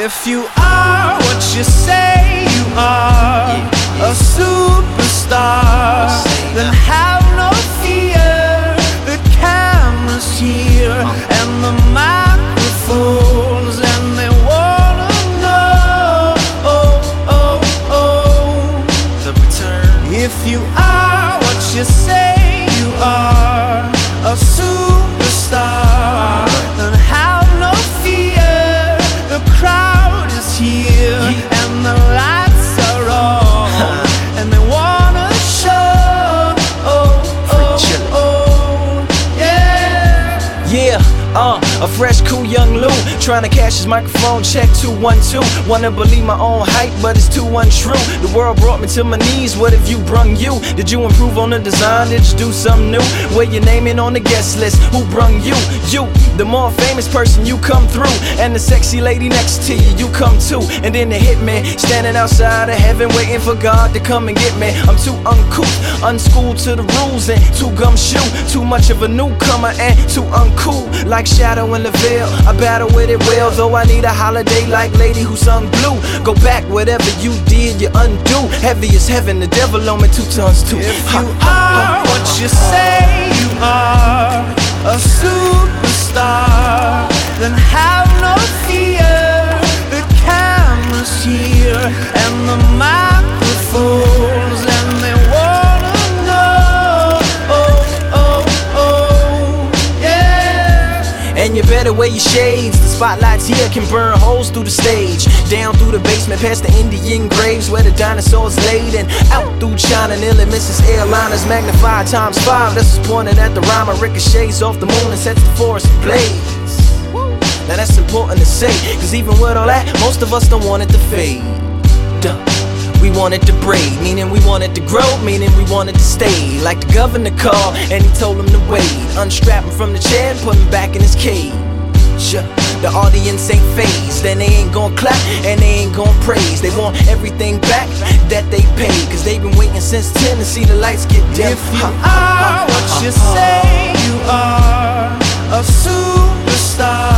If you are what you say you are, a superstar, then have fresh, cool young Lou trying to cash his microphone check 212. Wanna believe my own hype, but it's too untrue. The world brought me to my knees. What have you brung you? Did you improve on the design? Did you do something new? Where your name in on the guest list? Who brung you? You, the more famous person, you come through. And the sexy lady next to you, you come too. And then the hitman standing outside of heaven, waiting for God to come and get me. I'm too uncouth, unschooled to the rules, and too gumshoe. Too much of a newcomer and too uncool. Like shadow in the veil, I battle with it well. Though I need a holiday like lady who sung blue. Go back, whatever you did, you undo. Heavy as heaven, the devil on me two tons too. If you are what you say you are, a superstar, then have no fear. The camera's here and the microphones, better wear your shades. The spotlights here can burn holes through the stage. Down through the basement, past the Indian graves where the dinosaurs laid. And out through China, nearly misses airliners. Magnified times five. This is pointed at the rhyme. Ricochets off the moon and sets the forest ablaze. Now that's important to say, cause even with all that, most of us don't want it to fade. Duh. We want it to braid, meaning we want it to grow, meaning we want it to stay. Like the governor called, and he told him to wait. Unstrap him from the chair and put him back in his cage. The audience ain't phased, then they ain't gon' clap and they ain't gon' praise. They want everything back that they paid, cause they've been waiting since 10 to see the lights get dim. If you are what you say you are, a superstar,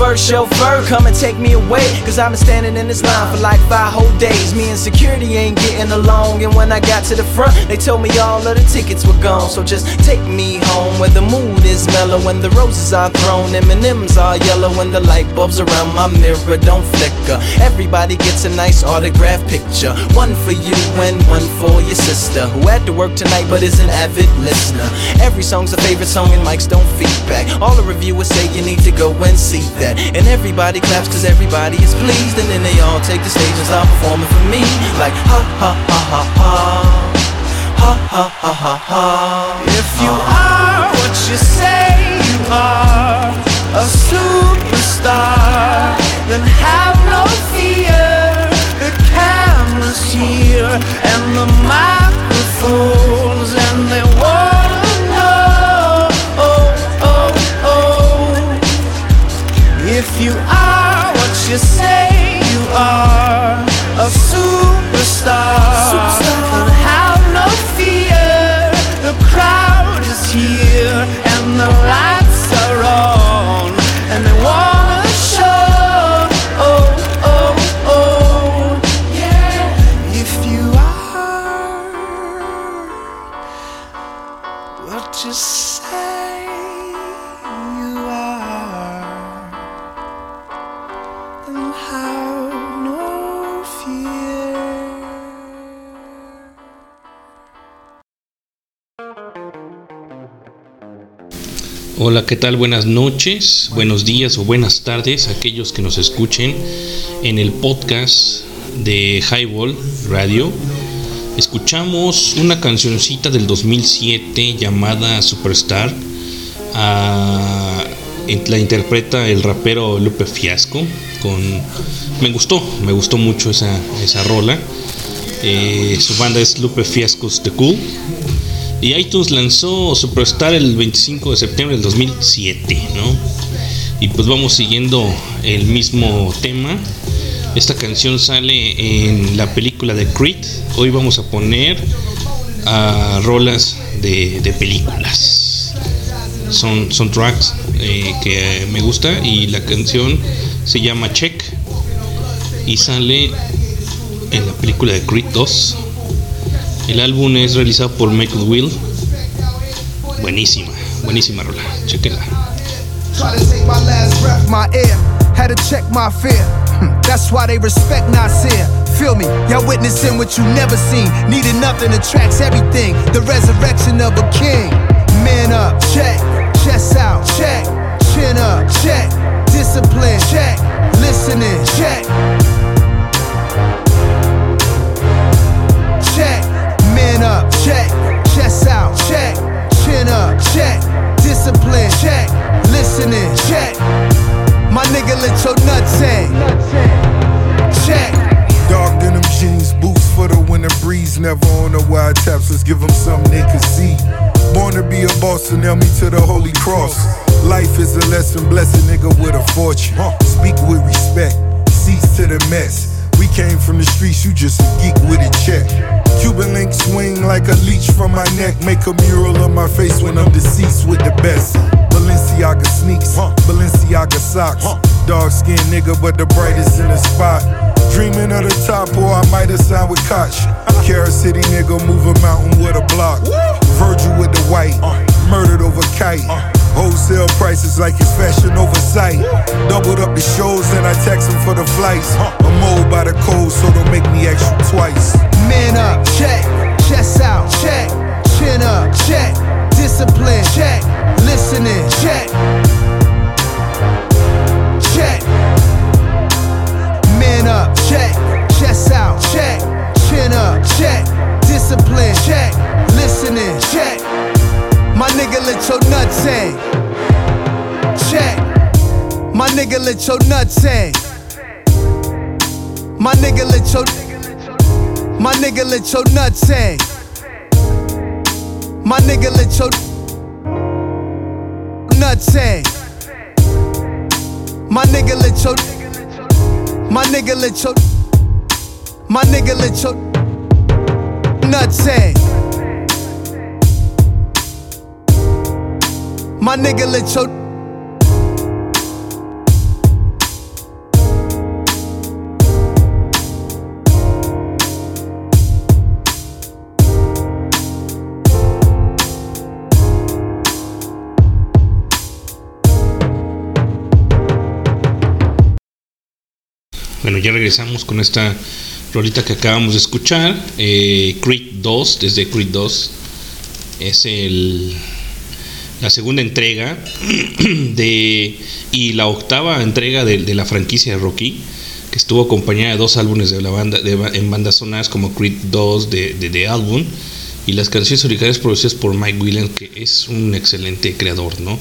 chauffeur, chauffeur, come and take me away. Cause I've been standing in this line for like five whole days. Me and security ain't getting along. And when I got to the front, they told me all of the tickets were gone. So just take me home where the mood is mellow. and the roses are thrown, M&M's are yellow. and the light bulbs around my mirror don't flicker. Everybody gets a nice autograph picture. One for you and one for your sister. Who had to work tonight but is an avid listener. Every song's a favorite song and mics don't feedback. All the reviewers say you need to go and see that. And everybody claps cause everybody is pleased. And then they all take the stage and start performing for me. Like ha ha ha ha ha. Ha ha ha ha ha. If you are what you say you are, a superstar, then have no fear. The camera's here and the microphones, you Hola, ¿qué tal? Buenas noches, buenos días o buenas tardes a aquellos que nos escuchen en el podcast de Highball Radio. Escuchamos una cancioncita del 2007 llamada Superstar. Ah, la interpreta el rapero Lupe Fiasco. Con, me gustó, me gustó mucho esa, esa rola. Eh, su banda es Lupe Fiascos The Cool. Y iTunes lanzó Superstar el 25 de septiembre del 2007, ¿no? Y pues vamos siguiendo el mismo tema. Esta canción sale en la película de Creed. Hoy vamos a poner a rolas de, películas. Son, son tracks eh, que me gusta y la canción se llama Check y sale en la película de Creed 2. El álbum es realizado por Michael Will. Buenísima, buenísima rola. Chequenla. Had to check my fear. That's why they respect Nasir. Feel me? Y'all witnessing what you never seen. Needed nothing attracts everything. The resurrection of a king. Man up, check. Chest out, check. Chin up, check. Discipline, check. Listening. Check. Fortune. Speak with respect, seats to the mess. We came from the streets, you just a geek with a check. Cuban link swing like a leech from my neck. Make a mural of my face when I'm deceased with the best. Balenciaga sneaks, Balenciaga socks. Dark skinned nigga, but the brightest in the spot. Dreaming of the top, or I might have signed with Koch. Carrot City nigga, move a mountain with a block. Virgil with the white, murdered over kite. Wholesale prices like it's fashion oversight. Doubled up the shows, and I tax them for the flights. I'm old by the code, so don't make me ask you twice. Man up, check. Chest out, check. Chin up, check. Discipline, check. Listening, check. Check. Man up, check. Chest out, check. Chin up, check. Discipline, check. Listening, check. My nigga, let your nuts hang. Check. My nigga, let your nuts hang. My nigga, let your my nigga let your nuts hang. My nigga let your nuts hang. My nigga let your my nigga let your my nigga let your nuts hang. My nigga let your Bueno, ya regresamos con esta rolita que acabamos de escuchar. Eh, Creed 2, desde Creed 2. Es el, la segunda entrega de, y la octava entrega de, la franquicia de Rocky, que estuvo acompañada de dos álbumes de la banda, en bandas sonoras como Creed 2 de, The Album y las canciones originales producidas por Mike Williams, que es un excelente creador, ¿no?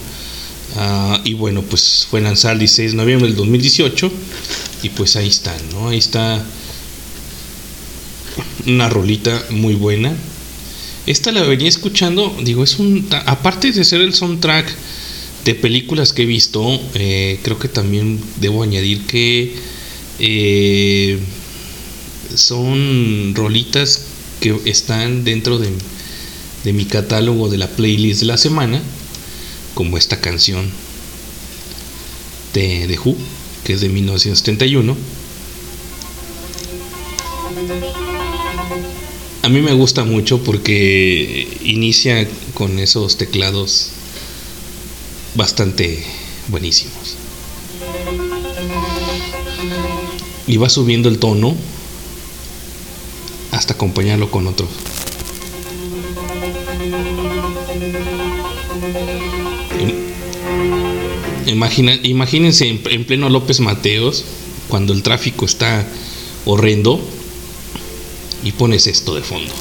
Ah, y bueno, pues fue lanzada el 16 de noviembre del 2018 y pues ahí está, ¿no? Ahí está una rolita muy buena. Esta la venía escuchando, digo, es un... Aparte de ser el soundtrack de películas que he visto, eh, creo que también debo añadir que eh, son rolitas que están dentro de, de mi catálogo de la playlist de la semana, como esta canción de, de Who, que es de 1971. A mí me gusta mucho porque inicia con esos teclados bastante buenísimos. Y va subiendo el tono hasta acompañarlo con otro. Im- Imagina, imagínense en, en pleno López Mateos, cuando el tráfico está horrendo, y pones esto de fondo.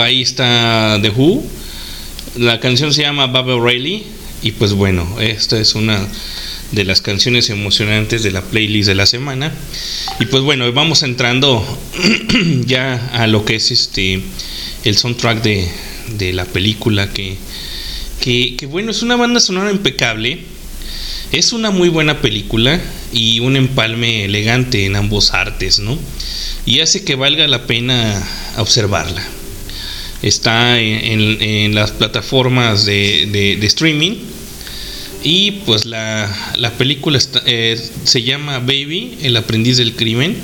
Ahí está The Who. La canción se llama Baba O'Reilly. Y pues bueno, esta es una de las canciones emocionantes de la playlist de la semana. Y pues bueno, vamos entrando ya a lo que es este el soundtrack de, de la película que, que, que bueno, es una banda sonora impecable. Es una muy buena película y un empalme elegante en ambos artes, ¿no? Y hace que valga la pena observarla. Está en, las plataformas de, de- streaming. Y pues la, la película eh, se llama Baby, el aprendiz del crimen.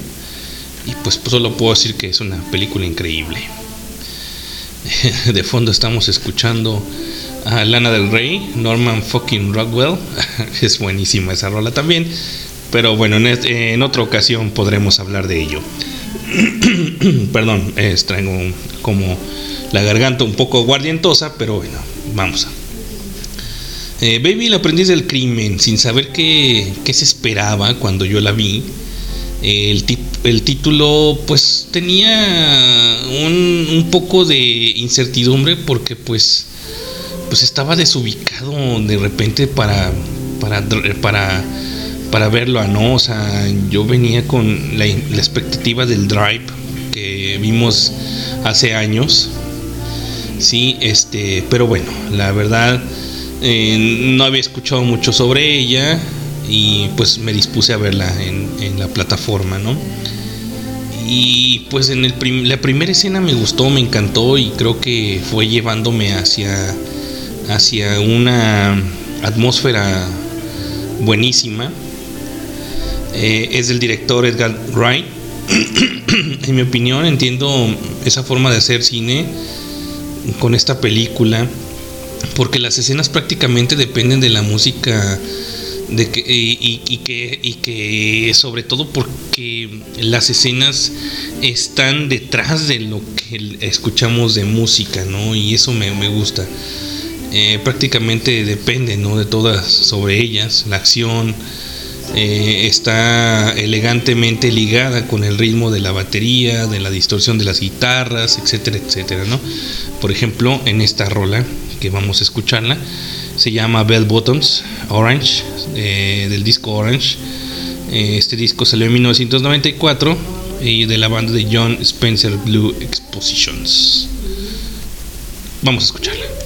Y pues, solo puedo decir que es una película increíble. De fondo estamos escuchando a Lana del Rey, Norman fucking Rockwell. Es buenísima esa rola también. Pero bueno, en, en otra ocasión podremos hablar de ello. Perdón, es, traigo como la garganta un poco guardientosa, pero bueno, vamos. Eh, Baby, el aprendiz del crimen, sin saber qué, qué se esperaba cuando yo la vi. eh, el, el título pues tenía un, un poco de incertidumbre porque pues pues estaba desubicado de repente para para para para verlo no o sea yo venía con la, la expectativa del drive que vimos hace años. Sí este pero bueno la verdad eh, no había escuchado mucho sobre ella y pues me dispuse a verla en, la plataforma no y pues en el prim- la primera escena me gustó, me encantó y creo que fue llevándome hacia, hacia una atmósfera buenísima. Eh, es del director Edgar Wright. en mi opinión entiendo esa forma de hacer cine con esta película porque las escenas prácticamente dependen de la música de que, y, que, y que sobre todo porque las escenas están detrás de lo que escuchamos de música, ¿no? Y eso me, me gusta. eh, prácticamente depende ¿no? de todas sobre ellas. La acción eh, está elegantemente ligada con el ritmo de la batería, de la distorsión de las guitarras, etcétera, etcétera. ¿no? Por ejemplo, en esta rola que vamos a escucharla, se llama Bell Bottoms Orange, eh, del disco Orange. este disco salió en 1994 y de la banda de John Spencer Blue Expositions. Vamos a escucharla.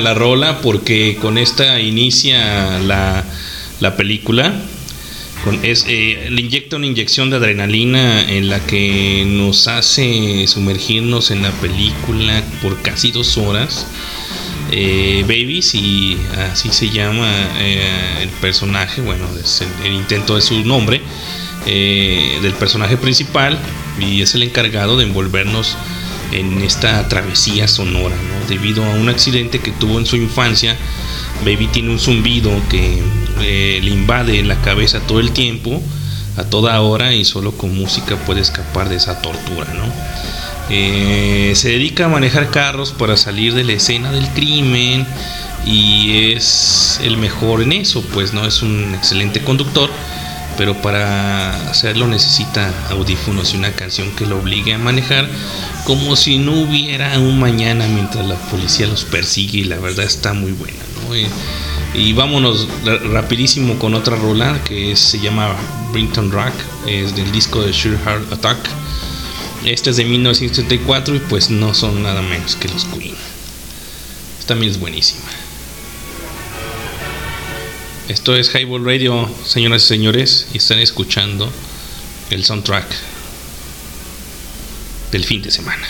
La rola porque con esta inicia la, la película. Con, es, eh, le inyecta una inyección de adrenalina en la que nos hace sumergirnos en la película por casi dos horas. Eh, Babies y así se llama eh, el personaje, bueno, es el, el intento de su nombre, eh, del personaje principal y es el encargado de envolvernos en esta travesía sonora, ¿no? debido a un accidente que tuvo en su infancia. Baby tiene un zumbido que eh, le invade la cabeza todo el tiempo, a toda hora, y solo con música puede escapar de esa tortura. ¿no? Eh, se dedica a manejar carros para salir de la escena del crimen y es el mejor en eso, pues no es un excelente conductor, pero para hacerlo necesita audífonos y una canción que lo obligue a manejar como si no hubiera un mañana mientras la policía los persigue y la verdad está muy buena. ¿no? Y, vámonos ra- rapidísimo con otra rola que se llama Brington Rock, es del disco de Sure Heart Attack. Este es de 1934 y pues no son nada menos que los Queen. También es buenísima. Esto es Highball Radio, señoras y señores, y están escuchando el soundtrack del fin de semana.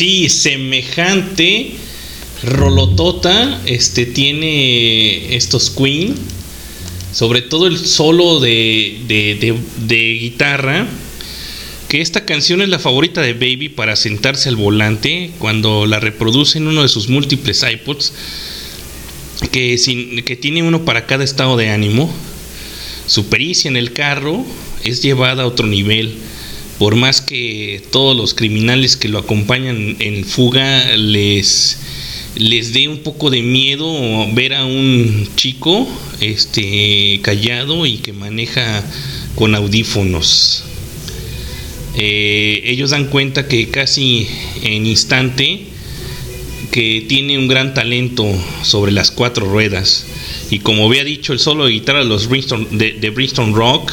Sí, semejante rolotota este tiene estos Queen. Sobre todo el solo de, de- guitarra. Que esta canción es la favorita de Baby para sentarse al volante cuando la reproduce en uno de sus múltiples iPods. Que, sin- que tiene uno para cada estado de ánimo. Su pericia en el carro es llevada a otro nivel. Por más que todos los criminales que lo acompañan en fuga les, les dé un poco de miedo ver a un chico este, callado y que maneja con audífonos. Eh, ellos dan cuenta que casi en instante que tiene un gran talento sobre las cuatro ruedas. Y como había dicho, el solo de guitarra de los Bristol, de, de Bristol Rock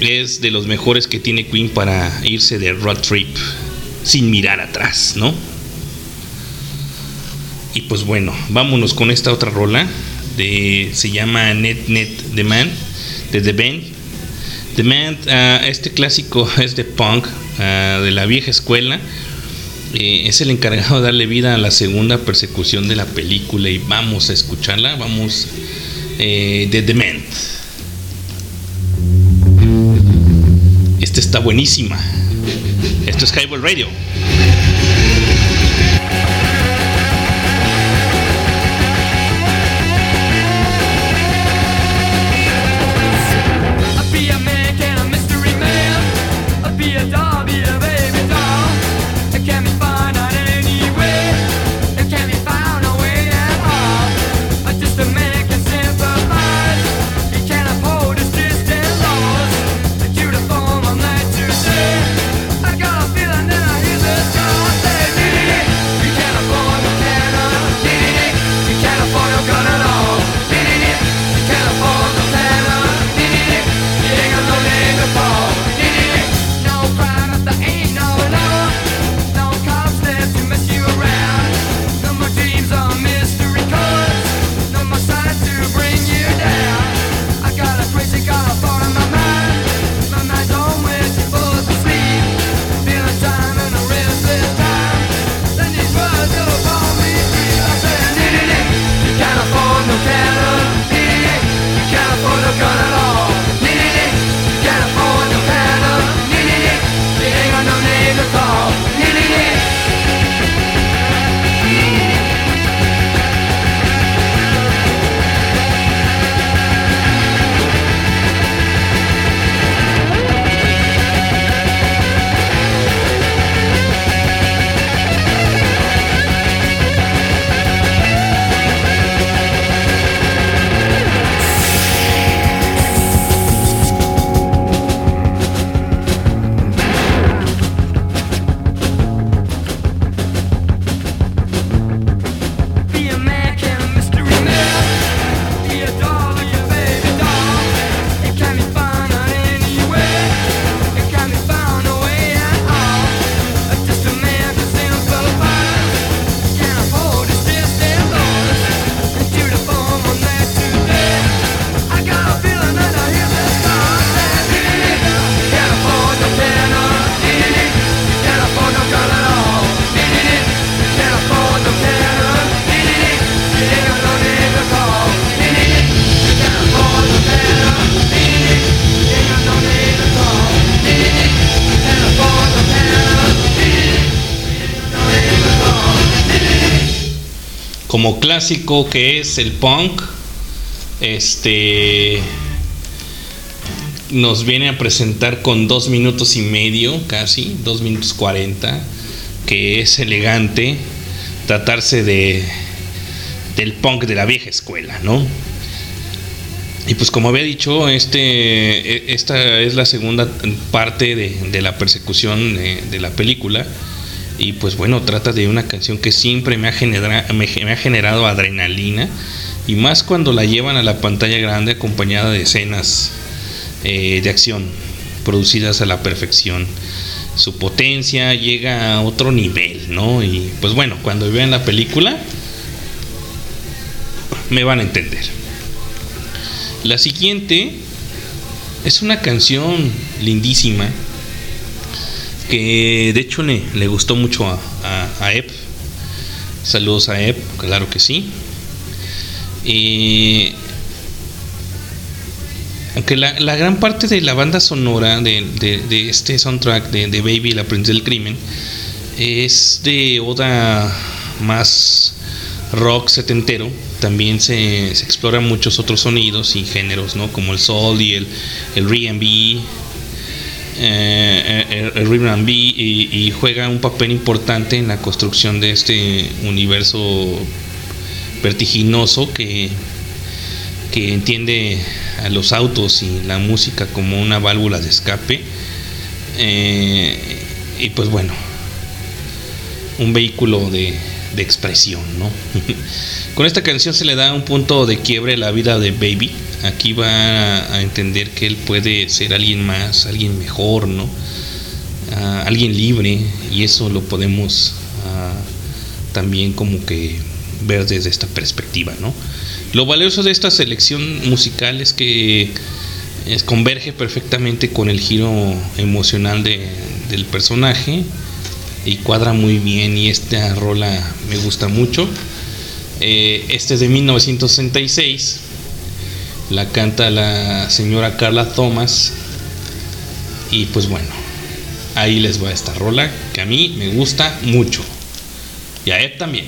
es de los mejores que tiene Queen para irse de road trip sin mirar atrás, ¿no? Y pues bueno, vámonos con esta otra rola de se llama Net Net The Man de The Band. The Man, ah, este clásico es de punk ah, de la vieja escuela. Eh, es el encargado de darle vida a la segunda persecución de la película y vamos a escucharla. Vamos eh, de The Man. Está buenísima. Esto es Highball Radio. Como clásico que es el punk, este nos viene a presentar con dos minutos y medio, casi, dos minutos cuarenta, que es elegante tratarse de del punk de la vieja escuela, ¿no? Y pues como había dicho, este, e- esta es la segunda parte de, de la persecución de, de la película. Y pues bueno, trata de una canción que siempre me ha, me ha generado adrenalina. Y más cuando la llevan a la pantalla grande acompañada de escenas eh, de acción producidas a la perfección. Su potencia llega a otro nivel, ¿no? Y pues bueno, cuando vean la película me van a entender. La siguiente es una canción lindísima que de hecho le, le gustó mucho a, a- Ep. Saludos a Ep, claro que sí. Aunque la, la gran parte de la banda sonora de, de- este soundtrack de, de Baby, el aprendiz del crimen, es de oda más rock setentero. También se, se exploran muchos otros sonidos y géneros, ¿no? Como el soul y el, el R&B, eh, el, el rhythm and B, y, y juega un papel importante en la construcción de este universo vertiginoso que, que entiende a los autos y la música como una válvula de escape. Eh, y pues bueno, un vehículo de, de expresión, ¿no? Con esta canción se le da un punto de quiebre a la vida de Baby. Aquí va a, entender que él puede ser alguien más, alguien mejor, ¿no? Ah, alguien libre y eso lo podemos ah, también como que ver desde esta perspectiva, ¿no? Lo valioso de esta selección musical es que es- converge perfectamente con el giro emocional de- del personaje y cuadra muy bien y esta rola me gusta mucho. Eh, este es de 1966, la canta la señora Carla Thomas y pues bueno, ahí les va esta rola que a mí me gusta mucho y a Ed también.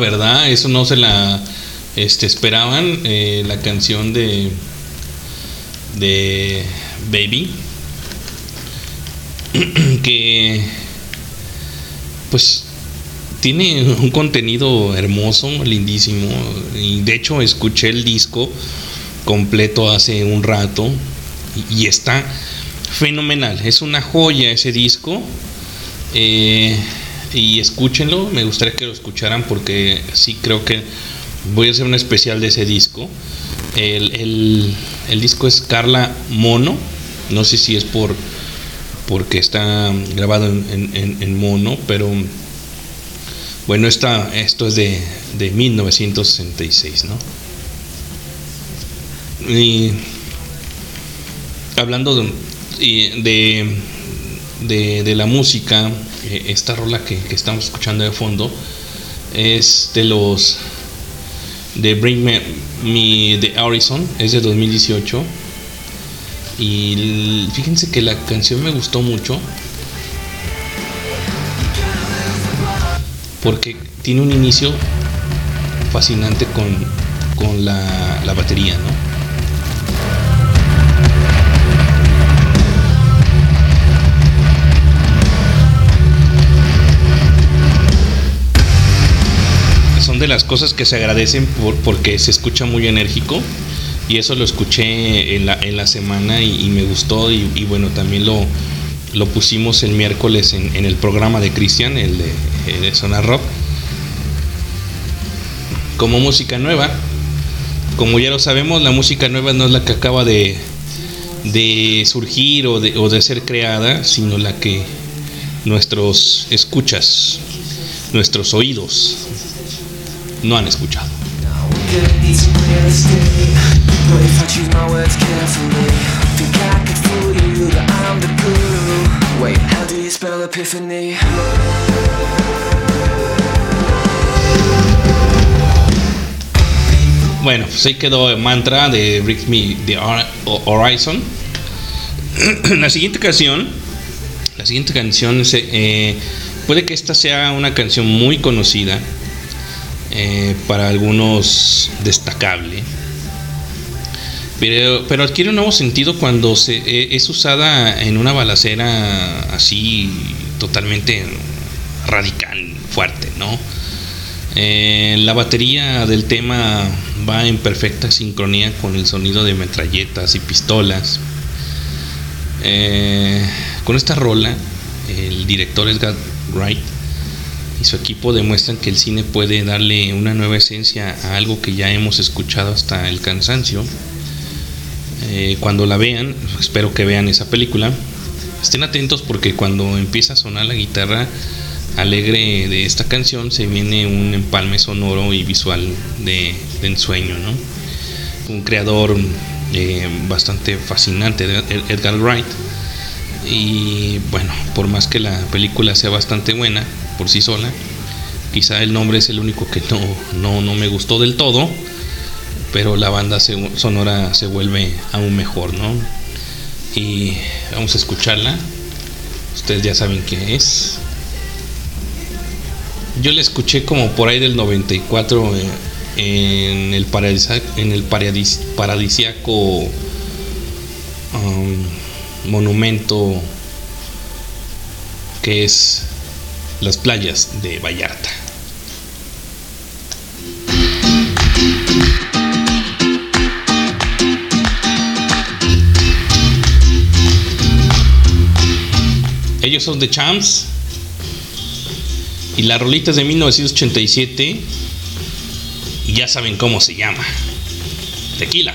¿Verdad? Eso no se la este, esperaban. eh, la canción de. de Baby. que. Pues. Tiene un contenido hermoso, lindísimo. Y de hecho, escuché el disco completo hace un rato. Y, está fenomenal. Es una joya ese disco. Eh, y escúchenlo, me gustaría que lo escucharan porque sí creo que voy a hacer un especial de ese disco. El, el- disco es Carla Mono, no sé si es por, porque está grabado en, en- mono, pero bueno, esta, esto es de, de 1966, ¿no? Y hablando de, de- de la música, eh, esta rola que, estamos escuchando de fondo es de los de Bring Me, Me the Horizon, es de 2018. Y fíjense que la canción me gustó mucho porque tiene un inicio fascinante con, con la, la batería, ¿no? Son de las cosas que se agradecen por- porque se escucha muy enérgico y eso lo escuché en la, en la semana y, me gustó y, bueno, también lo, lo pusimos el miércoles en, el programa de Cristian, el de, de Zona Rock, como música nueva. Como ya lo sabemos, la música nueva no es la que acaba de, de surgir o de, o de ser creada, sino la que nuestros escuchas, nuestros oídos no han escuchado. Bueno, pues ahí quedó el mantra de Bring Me the Hor- Horizon. la siguiente canción, la siguiente canción, es, eh, puede que esta sea una canción muy conocida, eh, para algunos destacable, pero, pero adquiere un nuevo sentido cuando se, eh, es usada en una balacera así totalmente radical, fuerte, ¿no? Eh, la batería del tema va en perfecta sincronía con el sonido de metralletas y pistolas. Con esta rola, el director Edgar Wright y su equipo demuestran que el cine puede darle una nueva esencia a algo que ya hemos escuchado hasta el cansancio. Eh, cuando la vean, espero que vean esa película, estén atentos porque cuando empieza a sonar la guitarra alegre de esta canción se viene un empalme sonoro y visual de, ensueño, ¿no? Un creador eh, bastante fascinante, Ed- Edgar Wright. Y bueno, por más que la película sea bastante buena por sí sola, quizá el nombre es el único que no, no, no me gustó del todo, pero la banda se- sonora se vuelve aún mejor, ¿no? Y vamos a escucharla. Ustedes ya saben qué es. Yo la escuché como por ahí del 94 eh, en el, paradisa- en el paradis- paradisiaco um, monumento que es las playas de Vallarta. Ellos son The Champs. Y la rolita es de 1987. Y ya saben cómo se llama. Tequila.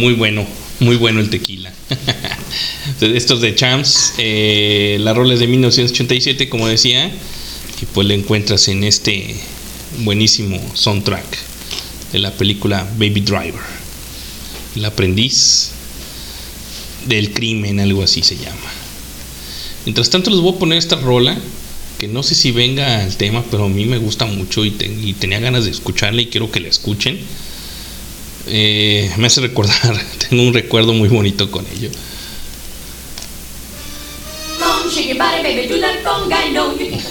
Muy bueno, muy bueno el tequila. Estos de Champs, eh, la rola es de 1987, como decía, y pues la encuentras en este buenísimo soundtrack de la película Baby Driver. El aprendiz del crimen, algo así se llama. Mientras tanto les voy a poner esta rola, que no sé si venga al tema, pero a mí me gusta mucho y, te- y tenía ganas de escucharla y quiero que la escuchen. Eh, me hace recordar, tengo un recuerdo muy bonito con ello.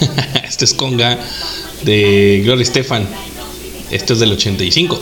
Este es Conga de Gloria Estefan. Este es del 85.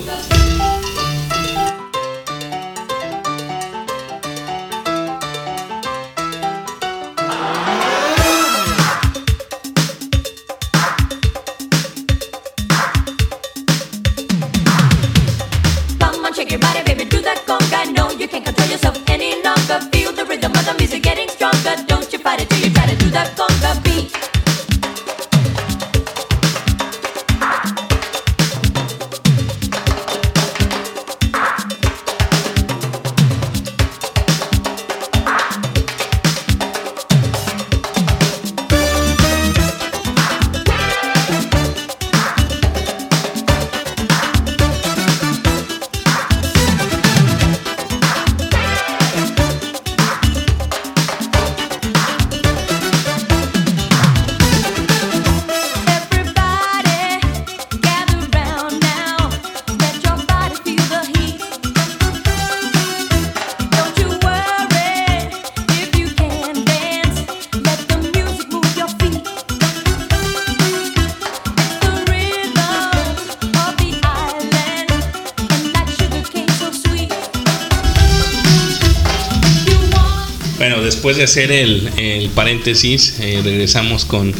Hacer el, el paréntesis, eh, regresamos con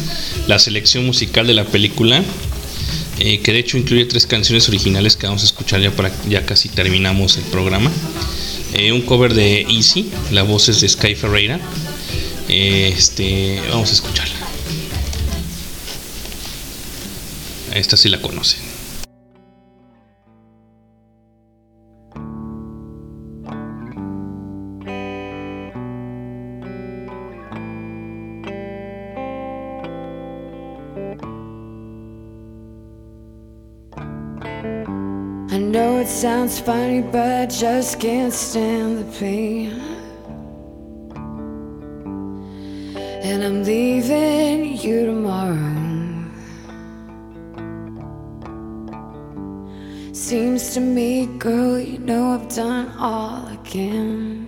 la selección musical de la película, eh, que de hecho incluye tres canciones originales que vamos a escuchar ya para ya casi terminamos el programa. Eh, un cover de Easy, la voz es de Sky Ferreira. Este, vamos a escucharla. Esta sí la conocen. I know it sounds funny, but I just can't stand the pain. And I'm leaving you tomorrow. Seems to me, girl, you know I've done all I can.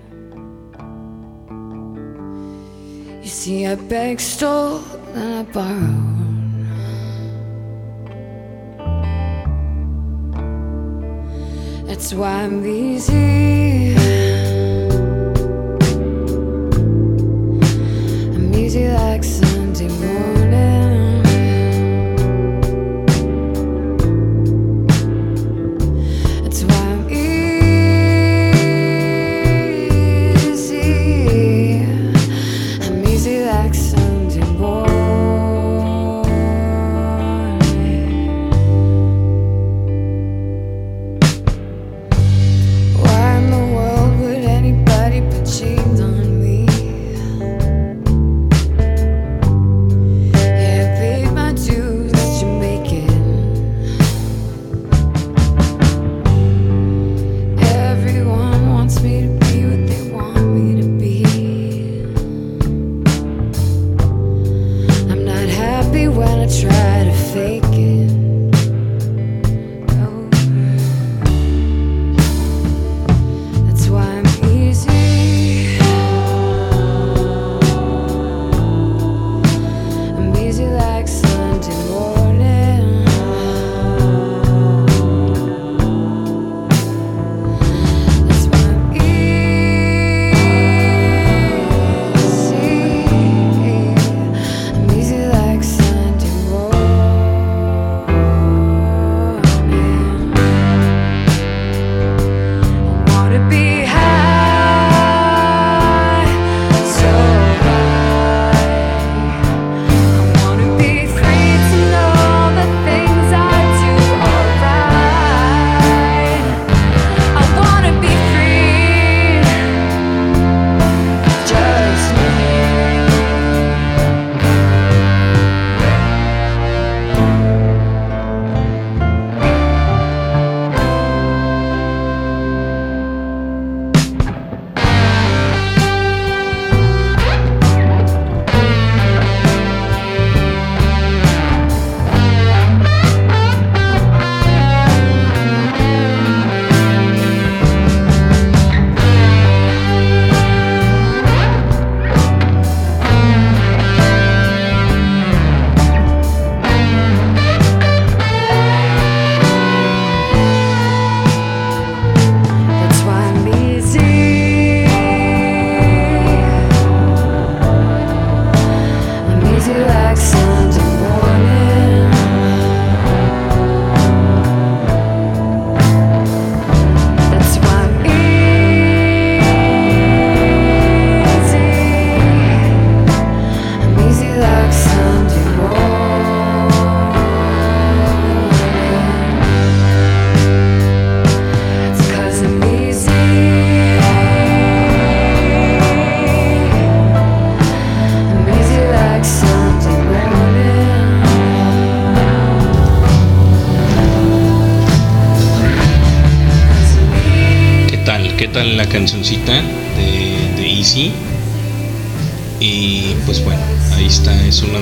You see, I begged, stole, and I borrowed. That's why I'm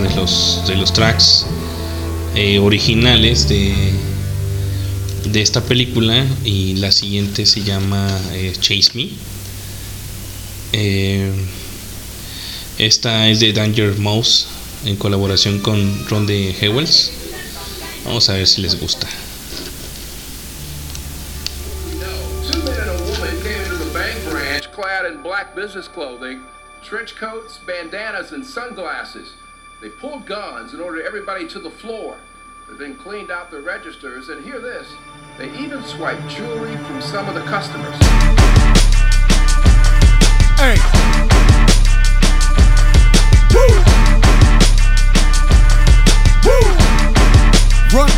de los, de los tracks eh, originales de, de esta película. Y la siguiente se llama eh, Chase Me. Eh, esta es de Danger Mouse en colaboración con Ron de Hewells. Vamos a ver si les gusta. Trench coats, bandanas, and sunglasses. They pulled guns and ordered everybody to the floor. They then cleaned out the registers, and hear this they even swiped jewelry from some of the customers. Hey. Woo. Woo. Run,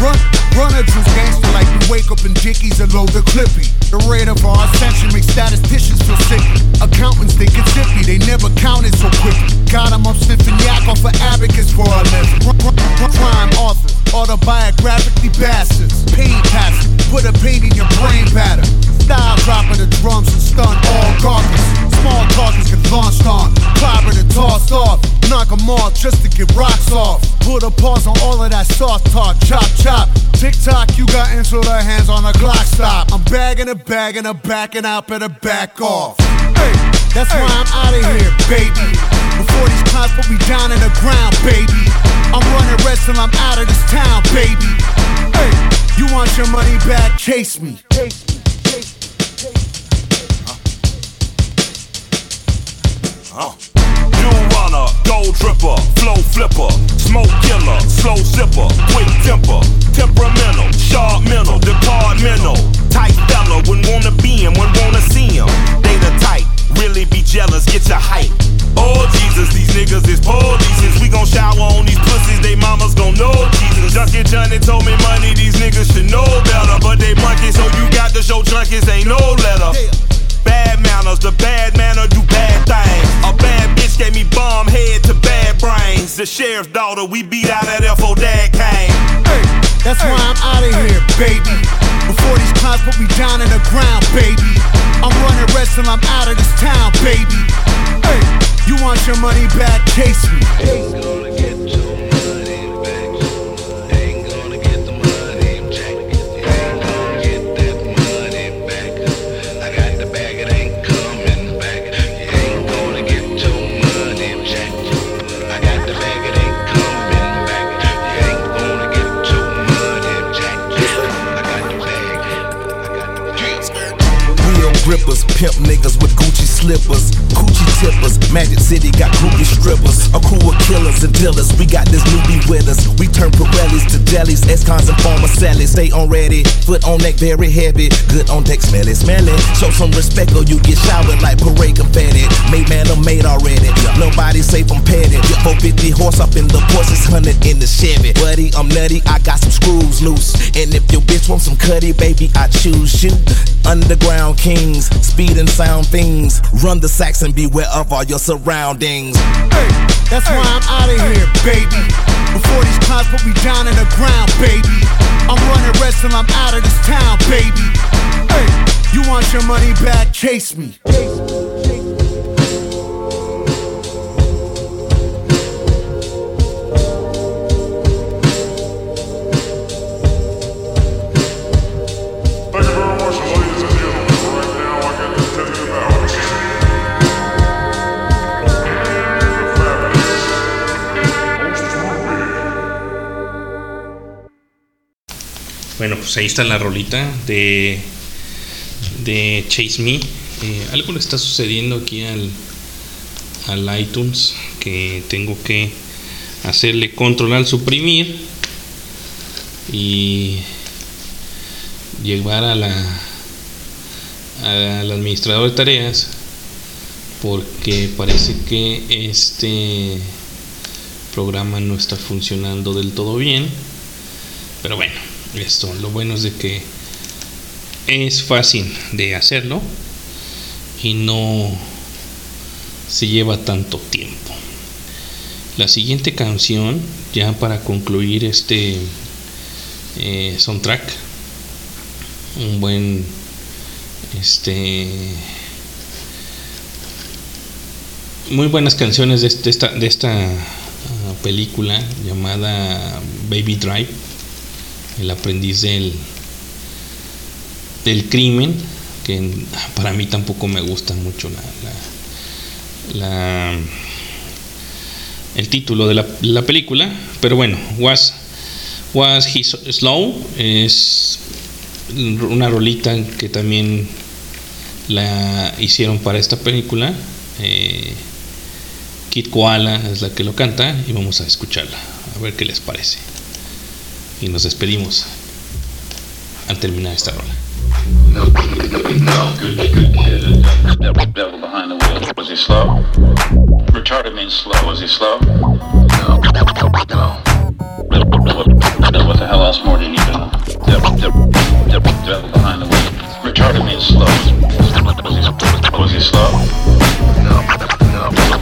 run, run a juice gangster like we wake up in Dickies and load the clippy. The rate of our ascension makes statisticians feel sick. Accountants think it's zippy, they never counted so quick. Got 'em up sniffing yak off of abacus for a living. Crime authors, autobiographically bastards. Pain passes, put a pain in your brain pattern. Style dropping the drums and stun all gawkers. Small targets get launched on, clobbered and tossed off. Knock 'em off just to get rocks off. Put a pause on all of that soft talk, chop chop. Tick tock, you got insular hands on a Glock stop. I'm bagging a bag and I'm backing out, better back off. Hey, that's why I'm out of here, baby. Before these clowns put me down in the ground, baby. I'm running rest till I'm out of this town, baby. Hey, you want your money back? Chase me. Chase me. You runner, gold dripper, flow flipper, smoke killer, slow zipper, quick temper, temperamental, sharp mental, departmental, tight fella, when wanna be him, when wanna see him. They the type, really be jealous, get your hype. Oh Jesus, these niggas is police. We gon' shower on these pussies, they mamas gon' know The sheriff's daughter, we beat out that FO dad came. Hey, that's why I'm out of here, baby. Before these clowns put me down in the ground, baby. I'm running rest till I'm out of this town, baby. Hey, you want your money back? Chase me. Pimp niggas with Gucci slippers, Gucci tippers. Magic City got groupie strippers, a crew of killers and dealers. We got this newbie with us. We turn Pirellis to jellies, S-cons and former Sally. Stay on ready, foot on neck very heavy. Good on deck, smelly, smelly. Show some respect or you get showered like parade confetti. Made man, I'm made already. Nobody safe, I'm petty. 450 horse up in the Porsche, 600 in the Chevy. Buddy, I'm nutty, I got some screws loose. And if your bitch wants some cutty, baby, I choose you. Underground kings, speed and sound things. Run the and beware of all your surroundings. Hey, that's why I'm out of here, baby. Before these clowns put me down in the ground, baby. I'm running rest till I'm out of this town, baby. Hey, you want your money back? Chase me. Bueno, pues ahí está la rolita de, de Chase Me. Eh, algo le está sucediendo aquí al, al iTunes que tengo que hacerle control al suprimir y llevar a la al administrador de tareas porque parece que este programa no está funcionando del todo bien pero bueno esto. Lo bueno es de que es fácil de hacerlo y no se lleva tanto tiempo. La siguiente canción ya para concluir este eh, soundtrack un buen este muy buenas canciones de, este- esta, de esta ah, película llamada Baby Drive, el aprendiz del, del crimen, que para mí tampoco me gusta mucho la, el título de la, la película, pero bueno, Was, was He Slow es una rolita que también la hicieron para esta película. Eh, Kid Koala es la que lo canta y vamos a escucharla, a ver qué les parece. Y nos despedimos al terminar esta rola.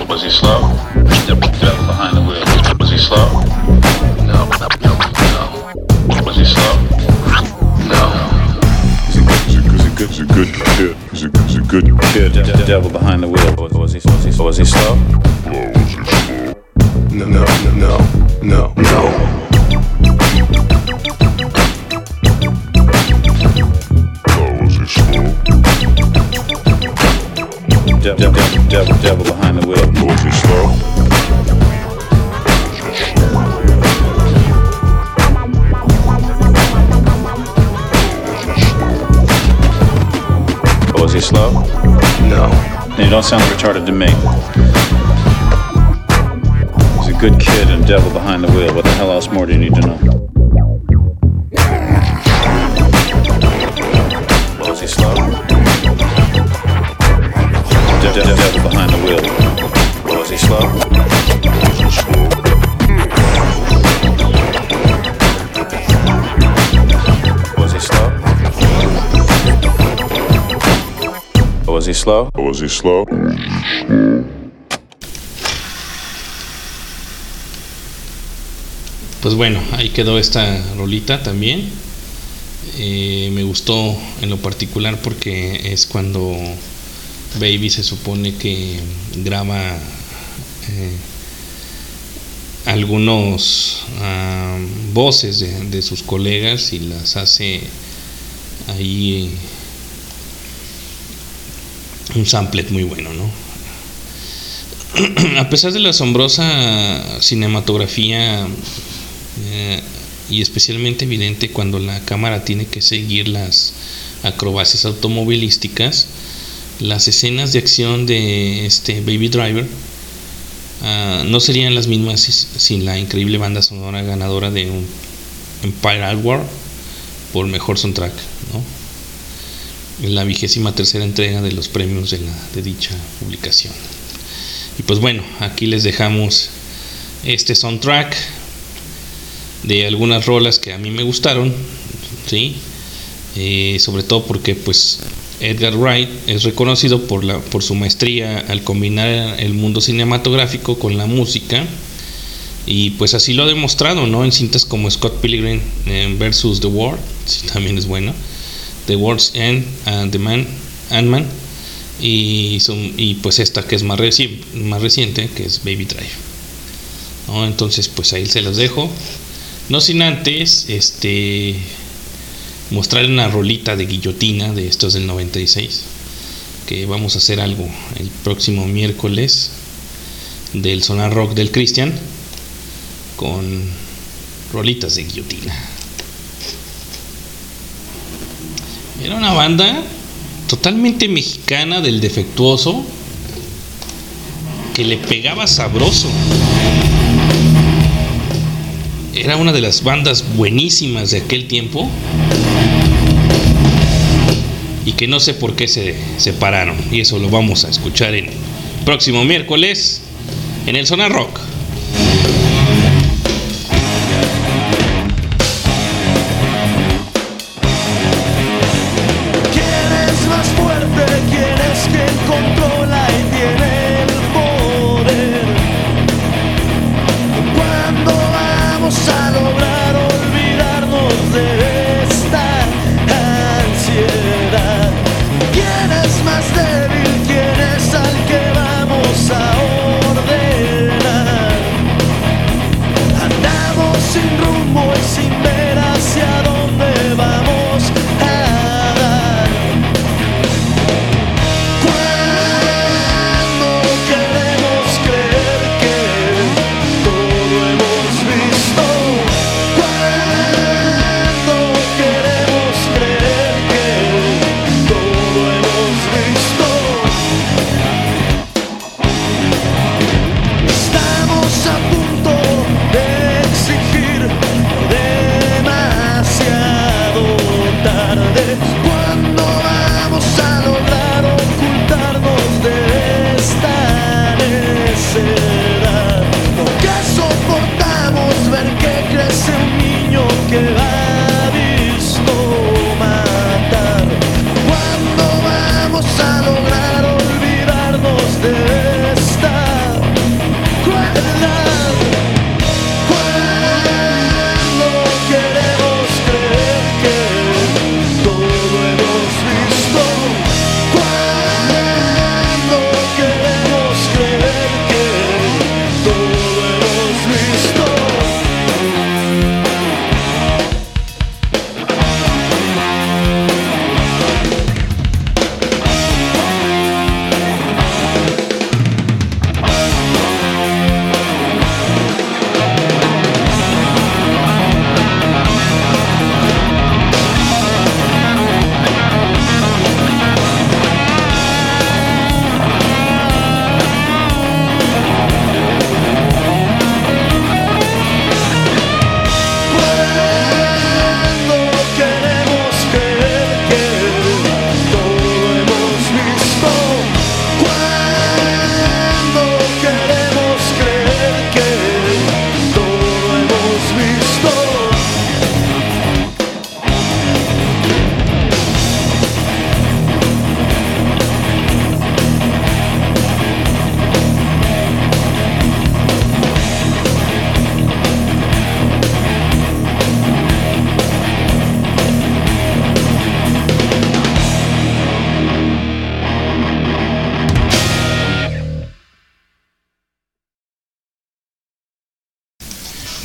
Was he slow? Devil, behind the wheel. Was he slow? No. No. Devil, devil wheel. Was he slow? No. No. No. Was? No. He's a he's a good kid. He's a, he's a good kid. De- de- devil behind the wheel. Was, he? Was he? Slow? No, no, no, no, no. De- de- de- devil, devil Slow? No. Then you don't sound retarded to me. He's a good kid and devil behind the wheel. What the hell else more do you need to know? Was he slow? Pues bueno, ahí quedó esta rolita también. Eh, me gustó en lo particular porque es cuando Baby se supone que graba eh, algunos ah, voces de, de sus colegas y las hace ahí eh, un samplet muy bueno, ¿no? A pesar de la asombrosa cinematografía eh, y especialmente evidente cuando la cámara tiene que seguir las acrobacias automovilísticas, las escenas de acción de este Baby Driver ah, no serían las mismas si- sin la increíble banda sonora ganadora de un Empire Award por mejor soundtrack. En la vigésima tercera entrega de los premios de, la, de dicha publicación. Y pues bueno, aquí les dejamos este soundtrack de algunas rolas que a mí me gustaron, ¿sí? Eh, sobre todo porque pues Edgar Wright es reconocido por, la, por su maestría al combinar el mundo cinematográfico con la música y pues así lo ha demostrado, ¿no? En cintas como Scott Pilgrim eh, versus The World, sí, también es bueno, The World's End and The Man, Ant-Man y, son- y pues esta que es más, reci- más reciente, que es Baby Drive. Entonces pues ahí se los dejo. No sin antes este mostrar una rolita de guillotina de estos del 96 que vamos a hacer algo el próximo miércoles del sonar rock del Christian con rolitas de guillotina. Era una banda totalmente mexicana del defectuoso que le pegaba sabroso. Era una de las bandas buenísimas de aquel tiempo y que no sé por qué se separaron. Y eso lo vamos a escuchar en próximo miércoles en el Sonar Rock.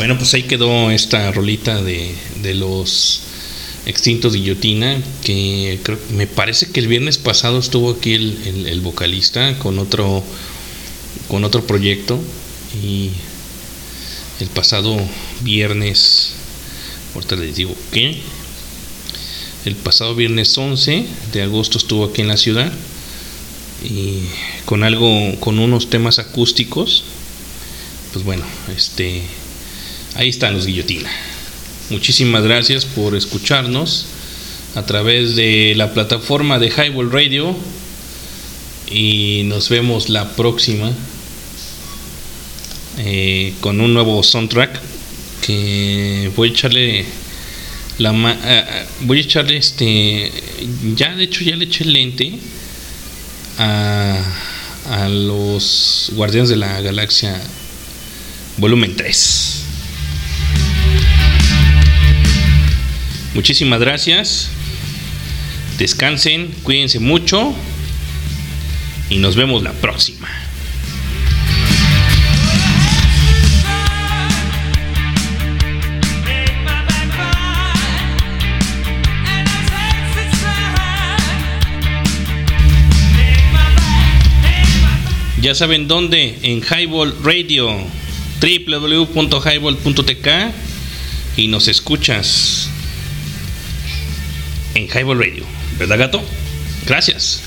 Bueno, pues ahí quedó esta rolita de, de los extintos guillotina que creo, me parece que el viernes pasado estuvo aquí el vocalista con otro con otro proyecto y el pasado viernes ahorita les digo que el pasado viernes 11 de agosto estuvo aquí en la ciudad y con algo con unos temas acústicos pues bueno este ahí están los guillotina. Muchísimas gracias por escucharnos a través de la plataforma de Highball Radio. Y nos vemos la próxima eh, con un nuevo soundtrack que voy a echarle la ma- ah, ah, voy a echarle este ya de hecho ya le eché lente a, a los Guardianes de la Galaxia volumen 3 muchísimas gracias. Descansen cuídense mucho y nos vemos la próxima. Ya saben dónde, en Highball Radio, www.highball.tk y nos escuchas en Highball Radio. ¿Verdad, gato? Gracias.